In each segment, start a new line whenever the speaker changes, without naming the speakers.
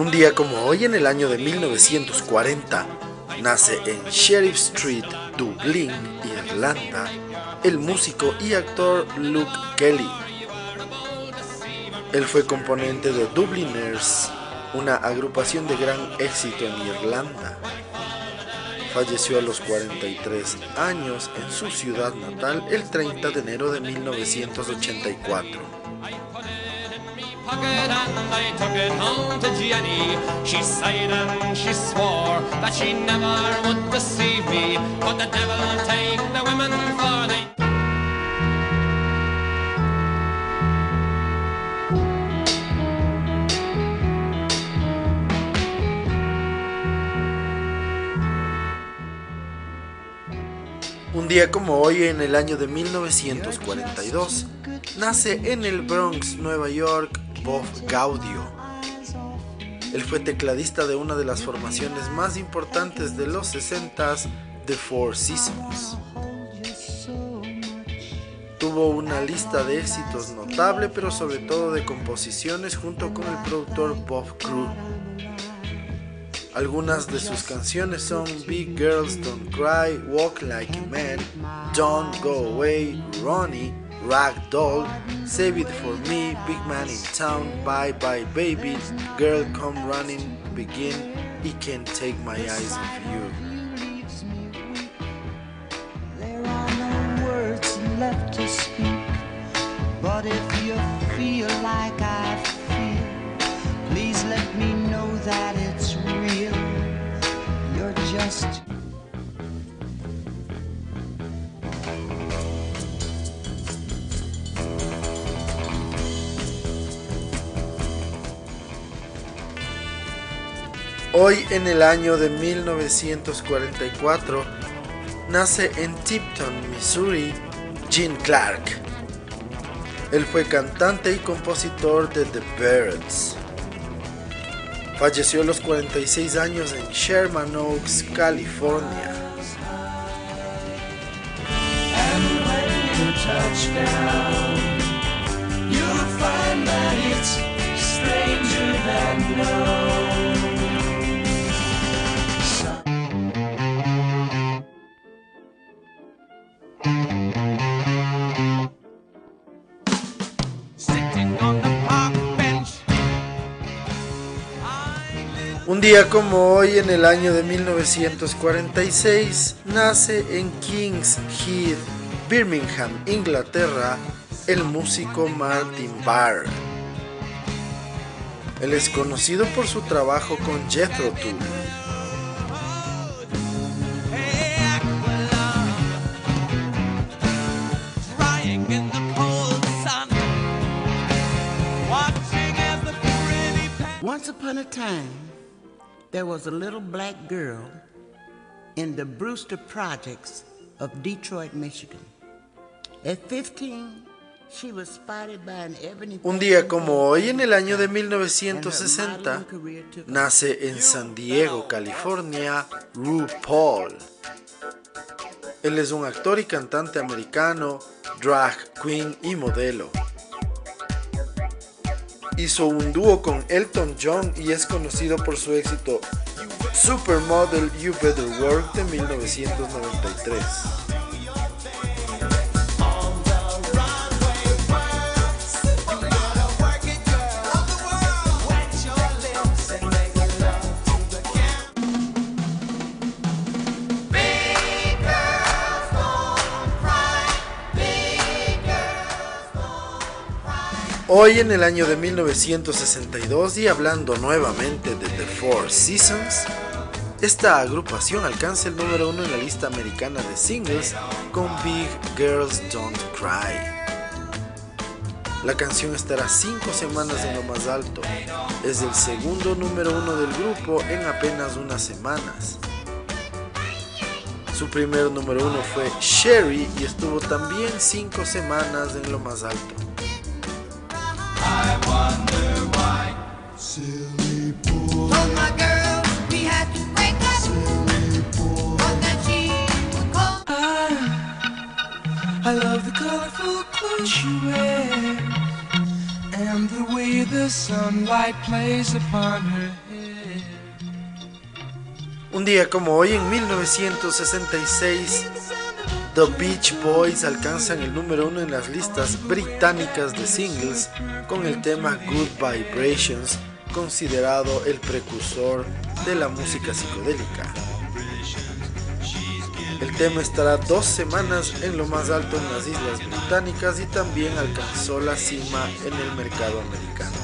Un día como hoy, en el año de 1940, nace en Sheriff Street, Dublín, Irlanda, el músico y actor Luke Kelly. Él fue componente de Dubliners, una agrupación de gran éxito en Irlanda. Falleció a los 43 años en su ciudad natal el 30 de enero de 1984 pocket and I took it home to Jenny. She sighed and she swore that she never would deceive me. But the devil take the women for día como hoy, en el año de 1942, nace en el Bronx, Nueva York, Bob Gaudio. Él fue tecladista de una de las formaciones más importantes de los 60s, The Four Seasons. Tuvo una lista de éxitos notable, pero sobre todo de composiciones junto con el productor Bob Crew. Algunas de sus canciones son Big Girls Don't Cry, Walk Like a Man, Don't Go Away, Ronnie, Rag Doll, Save It For Me, Big Man in Town, Bye Bye Baby, Girl Come Running, Begin, He Can't Take My Eyes Off You. Hoy en el año de 1944 nace en Tipton, Missouri, Gene Clark. Él fue cantante y compositor de The Birds. Falleció a los 46 años en Sherman Oaks, California. Como hoy, en el año de 1946, nace en Kings Heath, Birmingham, Inglaterra, el músico Martin Barr. Él es conocido por su trabajo con Jethro Tull.
Once upon a time, there was a little black girl in the Brewster Projects of Detroit, Michigan. At 15, she was spotted by an ebony
Un día como hoy, en el año de 1960, nace en San Diego, California, RuPaul. Él es un actor y cantante americano, drag queen y modelo. Hizo un dúo con Elton John y es conocido por su éxito Supermodel You Better Work de 1993. Hoy en el año de 1962 y hablando nuevamente de The Four Seasons, esta agrupación alcanza el número uno en la lista americana de singles con Big Girls Don't Cry. La canción estará cinco semanas en lo más alto. Es el segundo número uno del grupo en apenas unas semanas. Su primer número uno fue Sherry y estuvo también cinco semanas en lo más alto. Un día como hoy en 1966, The Beach Boys alcanzan el número uno en las listas británicas de singles con el tema Good Vibrations, considerado el precursor de la música psicodélica. El tema estará dos semanas en lo más alto en las Islas Británicas y también alcanzó la cima en el mercado americano.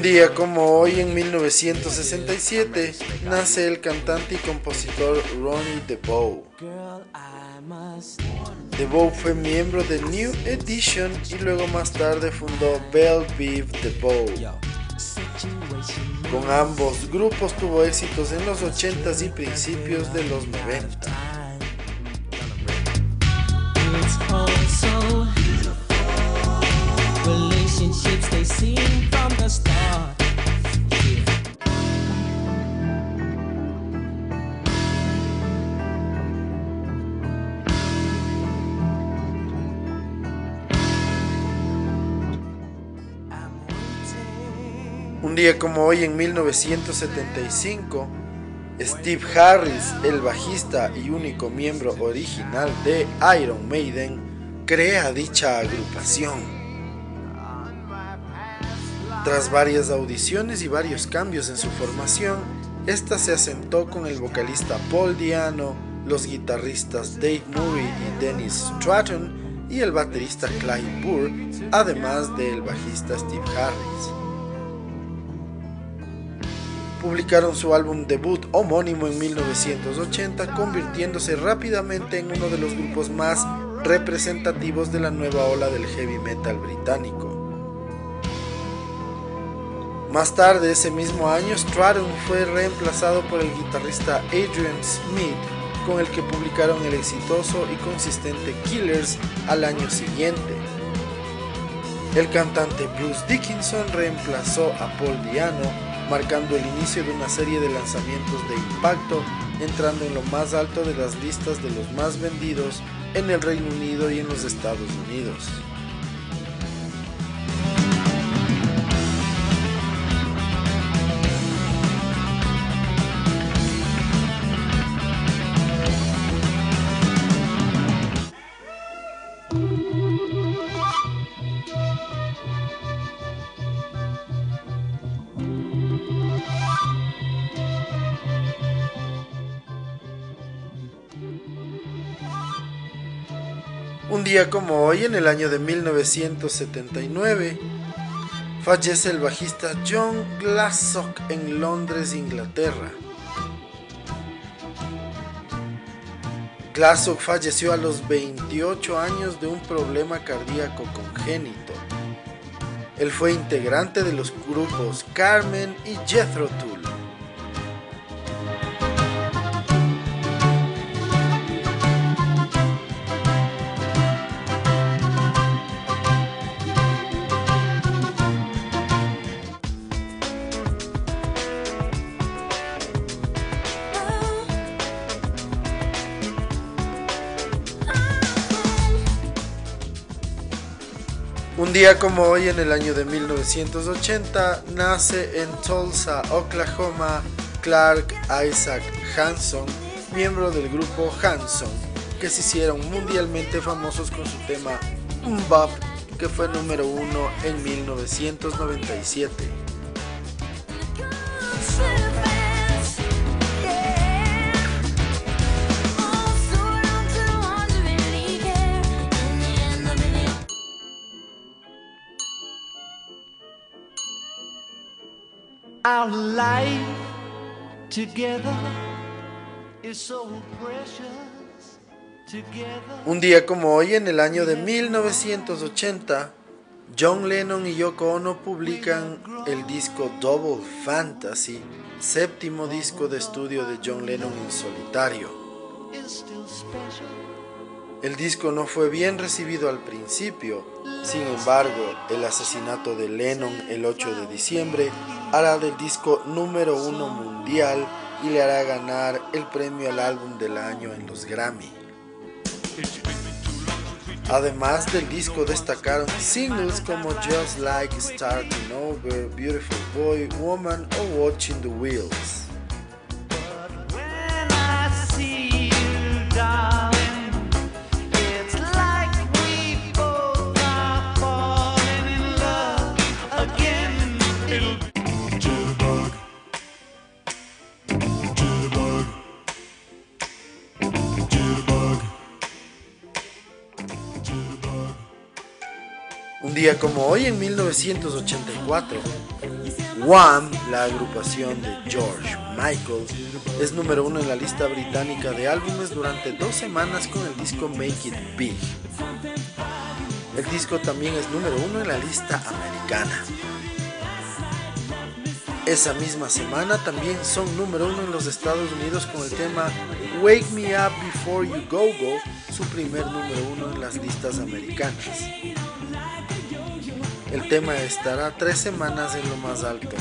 Un día como hoy en 1967 nace el cantante y compositor Ronnie DeVoe. DeVoe fue miembro de New Edition y luego más tarde fundó Belle Vive DeVoe. Con ambos grupos tuvo éxitos en los 80s y principios de los 90. Un como hoy en 1975, Steve Harris, el bajista y único miembro original de Iron Maiden, crea dicha agrupación. Tras varias audiciones y varios cambios en su formación, esta se asentó con el vocalista Paul Diano, los guitarristas Dave Murray y Dennis Stratton y el baterista Clyde Burr, además del bajista Steve Harris. Publicaron su álbum debut homónimo en 1980, convirtiéndose rápidamente en uno de los grupos más representativos de la nueva ola del heavy metal británico. Más tarde ese mismo año, Stratton fue reemplazado por el guitarrista Adrian Smith, con el que publicaron el exitoso y consistente Killers al año siguiente. El cantante Bruce Dickinson reemplazó a Paul Diano, marcando el inicio de una serie de lanzamientos de impacto, entrando en lo más alto de las listas de los más vendidos en el Reino Unido y en los Estados Unidos. Día como hoy, en el año de 1979, fallece el bajista John Glassock en Londres, Inglaterra. Glassock falleció a los 28 años de un problema cardíaco congénito. Él fue integrante de los grupos Carmen y Jethro Tull. Como hoy, en el año de 1980, nace en Tulsa, Oklahoma, Clark Isaac Hanson, miembro del grupo Hanson, que se hicieron mundialmente famosos con su tema Bop, que fue número uno en 1997. Our life together is so precious. Un día como hoy, en el año de 1980, John Lennon y Yoko Ono publican el disco Double Fantasy, séptimo disco de estudio de John Lennon en solitario. El disco no fue bien recibido al principio, sin embargo, el asesinato de Lennon el 8 de diciembre hará del disco número uno mundial y le hará ganar el premio al álbum del año en los Grammy. Además del disco destacaron singles como Just Like Starting Over, Beautiful Boy, Woman o Watching the Wheels. Un día como hoy, en 1984, Wham, la agrupación de George Michael, es número uno en la lista británica de álbumes durante dos semanas con el disco Make It Big. El disco también es número uno en la lista americana. Esa misma semana también son número uno en los Estados Unidos con el tema Wake Me Up Before You Go Go, su primer número uno en las listas americanas. El tema estará tres semanas en lo más alto.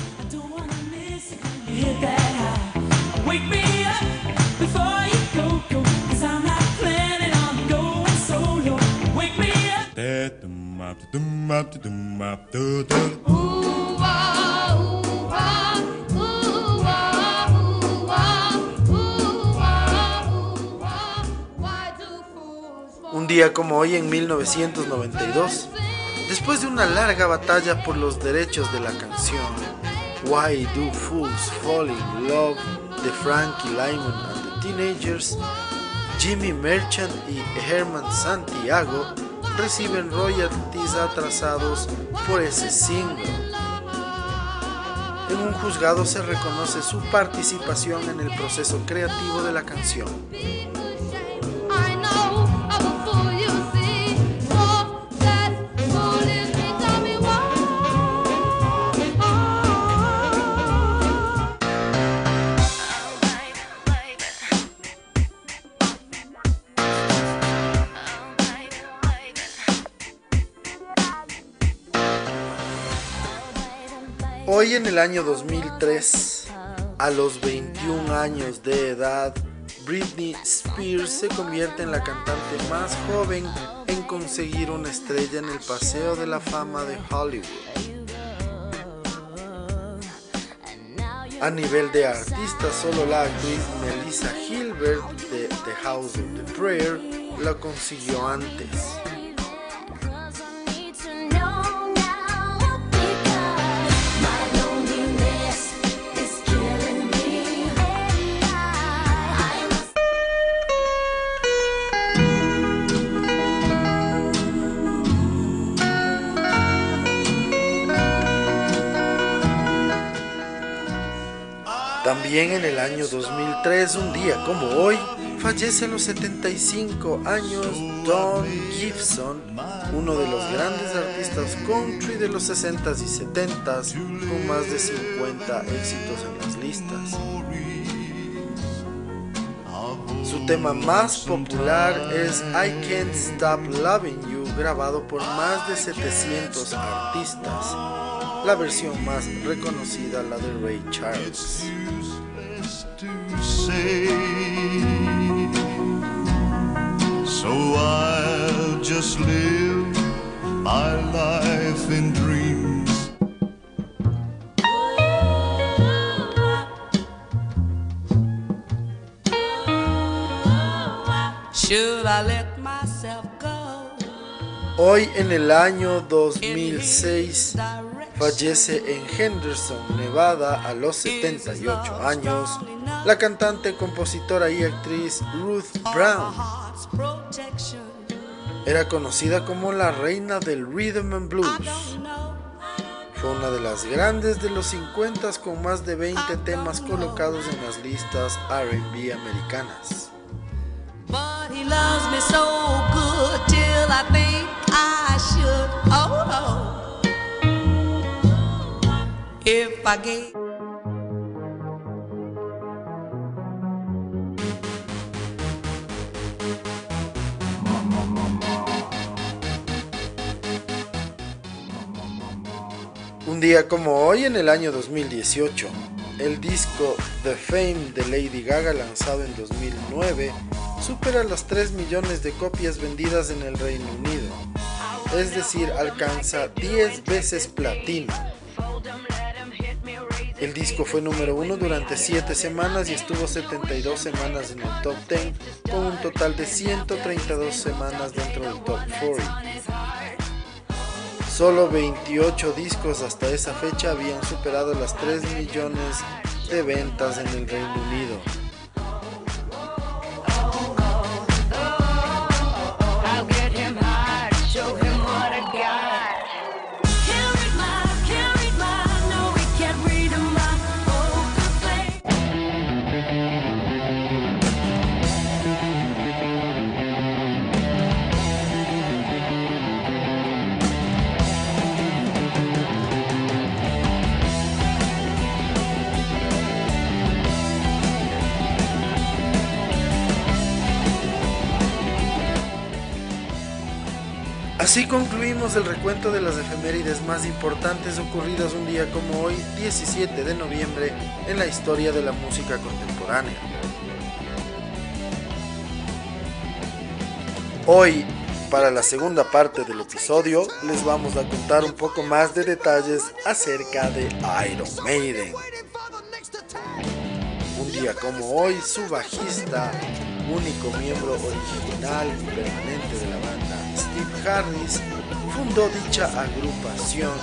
Un día como hoy en 1992, Después de una larga batalla por los derechos de la canción Why Do Fools Fall in Love de Frankie Lyman and the Teenagers, Jimmy Merchant y Herman Santiago reciben royalties atrasados por ese single. En un juzgado se reconoce su participación en el proceso creativo de la canción. Hoy en el año 2003, a los 21 años de edad, Britney Spears se convierte en la cantante más joven en conseguir una estrella en el Paseo de la Fama de Hollywood. A nivel de artista, solo la actriz Melissa Gilbert de The House of the Prayer la consiguió antes. También en el año 2003, un día como hoy, fallece a los 75 años Don Gibson, uno de los grandes artistas country de los 60s y 70s, con más de 50 éxitos en las listas. Su tema más popular es I Can't Stop Loving You, grabado por más de 700 artistas. La versión más reconocida, la de Ray Charles. So I'll just live my life in dreams. Should I let myself go? Hoy en el año 2006 fallece en Henderson, Nevada, a los 78 años, la cantante, compositora y actriz Ruth Brown. Era conocida como la reina del rhythm and blues. Fue una de las grandes de los 50 con más de 20 temas colocados en las listas RB americanas. Un día como hoy en el año 2018, el disco The Fame de Lady Gaga lanzado en 2009 supera las 3 millones de copias vendidas en el Reino Unido, es decir, alcanza 10 veces platino. El disco fue número uno durante 7 semanas y estuvo 72 semanas en el top 10, con un total de 132 semanas dentro del top 40. Solo 28 discos hasta esa fecha habían superado las 3 millones de ventas en el Reino Unido. Así concluimos el recuento de las efemérides más importantes ocurridas un día como hoy, 17 de noviembre, en la historia de la música contemporánea. Hoy, para la segunda parte del episodio, les vamos a contar un poco más de detalles acerca de Iron Maiden. Un día como hoy, su bajista, único miembro original y permanente de la banda, Steve Harris, fundó dicha agrupación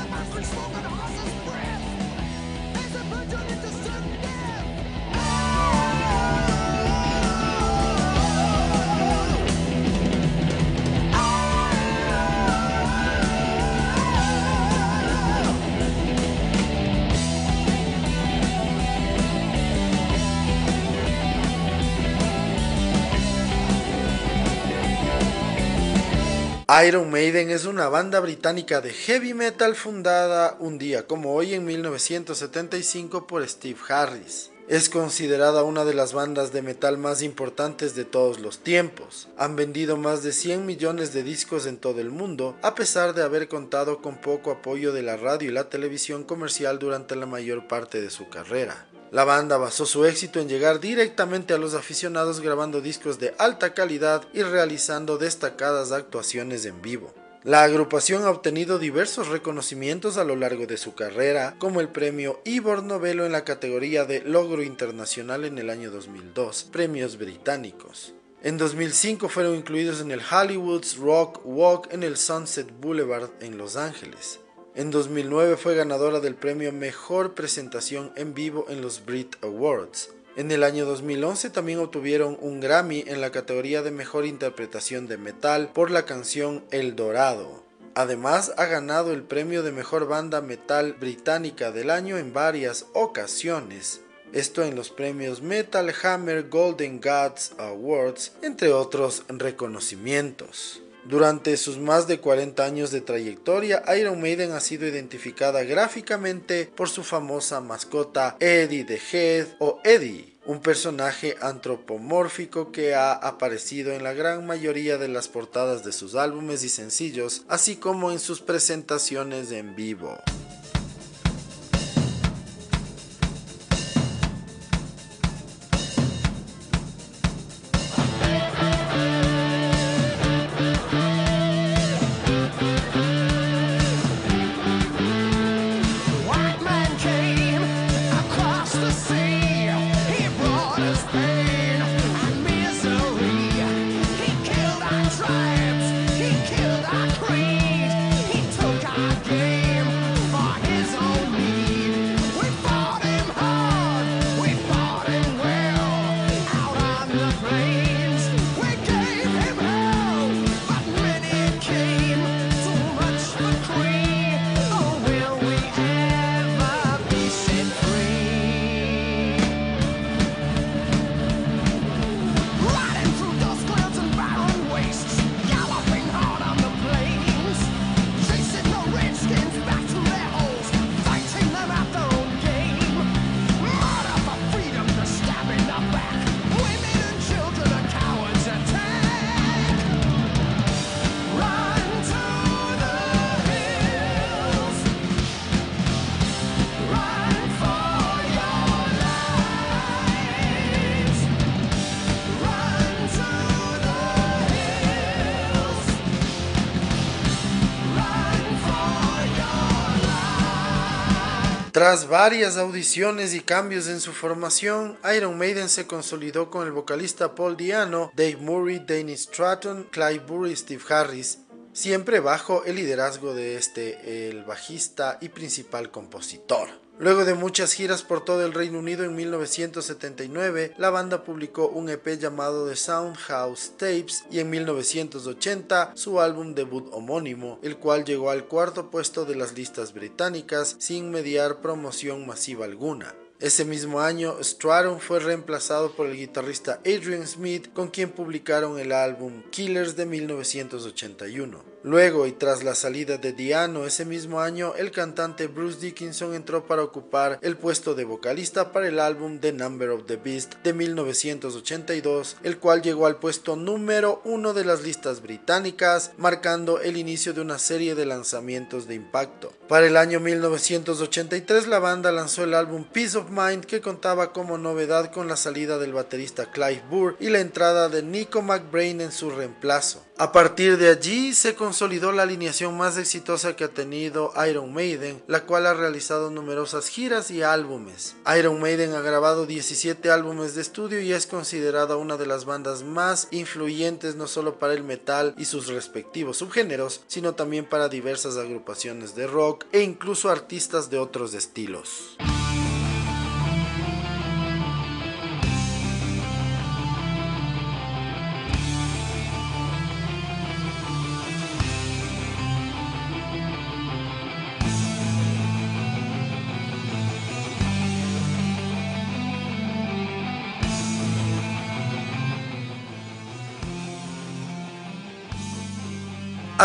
Iron Maiden es una banda británica de heavy metal fundada un día como hoy en 1975 por Steve Harris. Es considerada una de las bandas de metal más importantes de todos los tiempos. Han vendido más de 100 millones de discos en todo el mundo, a pesar de haber contado con poco apoyo de la radio y la televisión comercial durante la mayor parte de su carrera. La banda basó su éxito en llegar directamente a los aficionados grabando discos de alta calidad y realizando destacadas actuaciones en vivo. La agrupación ha obtenido diversos reconocimientos a lo largo de su carrera, como el premio Ivor Novello en la categoría de Logro Internacional en el año 2002, premios británicos. En 2005 fueron incluidos en el Hollywood's Rock Walk en el Sunset Boulevard en Los Ángeles. En 2009 fue ganadora del premio Mejor Presentación en Vivo en los Brit Awards. En el año 2011 también obtuvieron un Grammy en la categoría de Mejor Interpretación de Metal por la canción El Dorado. Además ha ganado el premio de Mejor Banda Metal Británica del año en varias ocasiones. Esto en los premios Metal Hammer Golden Gods Awards, entre otros reconocimientos. Durante sus más de 40 años de trayectoria, Iron Maiden ha sido identificada gráficamente por su famosa mascota Eddie the Head o Eddie, un personaje antropomórfico que ha aparecido en la gran mayoría de las portadas de sus álbumes y sencillos, así como en sus presentaciones en vivo. Tras varias audiciones y cambios en su formación, Iron Maiden se consolidó con el vocalista Paul Diano, Dave Murray, Danny Stratton, Clive Burry y Steve Harris, siempre bajo el liderazgo de este, el bajista y principal compositor. Luego de muchas giras por todo el Reino Unido en 1979, la banda publicó un EP llamado The Soundhouse Tapes y en 1980 su álbum debut homónimo, el cual llegó al cuarto puesto de las listas británicas sin mediar promoción masiva alguna. Ese mismo año, Stratton fue reemplazado por el guitarrista Adrian Smith, con quien publicaron el álbum Killers de 1981. Luego y tras la salida de Diano ese mismo año, el cantante Bruce Dickinson entró para ocupar el puesto de vocalista para el álbum The Number of the Beast de 1982, el cual llegó al puesto número uno de las listas británicas, marcando el inicio de una serie de lanzamientos de impacto. Para el año 1983 la banda lanzó el álbum Peace of Mind que contaba como novedad con la salida del baterista Clive Burr y la entrada de Nico McBrain en su reemplazo. A partir de allí se consolidó la alineación más exitosa que ha tenido Iron Maiden, la cual ha realizado numerosas giras y álbumes. Iron Maiden ha grabado 17 álbumes de estudio y es considerada una de las bandas más influyentes no solo para el metal y sus respectivos subgéneros, sino también para diversas agrupaciones de rock e incluso artistas de otros estilos.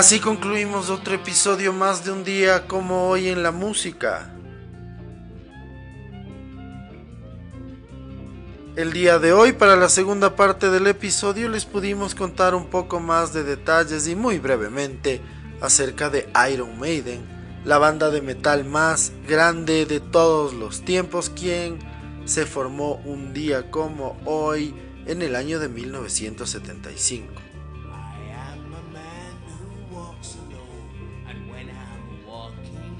Así concluimos otro episodio más de un día como hoy en la música. El día de hoy, para la segunda parte del episodio, les pudimos contar un poco más de detalles y muy brevemente acerca de Iron Maiden, la banda de metal más grande de todos los tiempos, quien se formó un día como hoy en el año de 1975.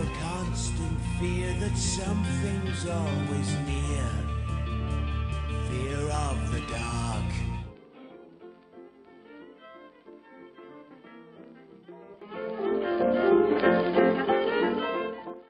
the constant fear that something's always near. Fear of the dark.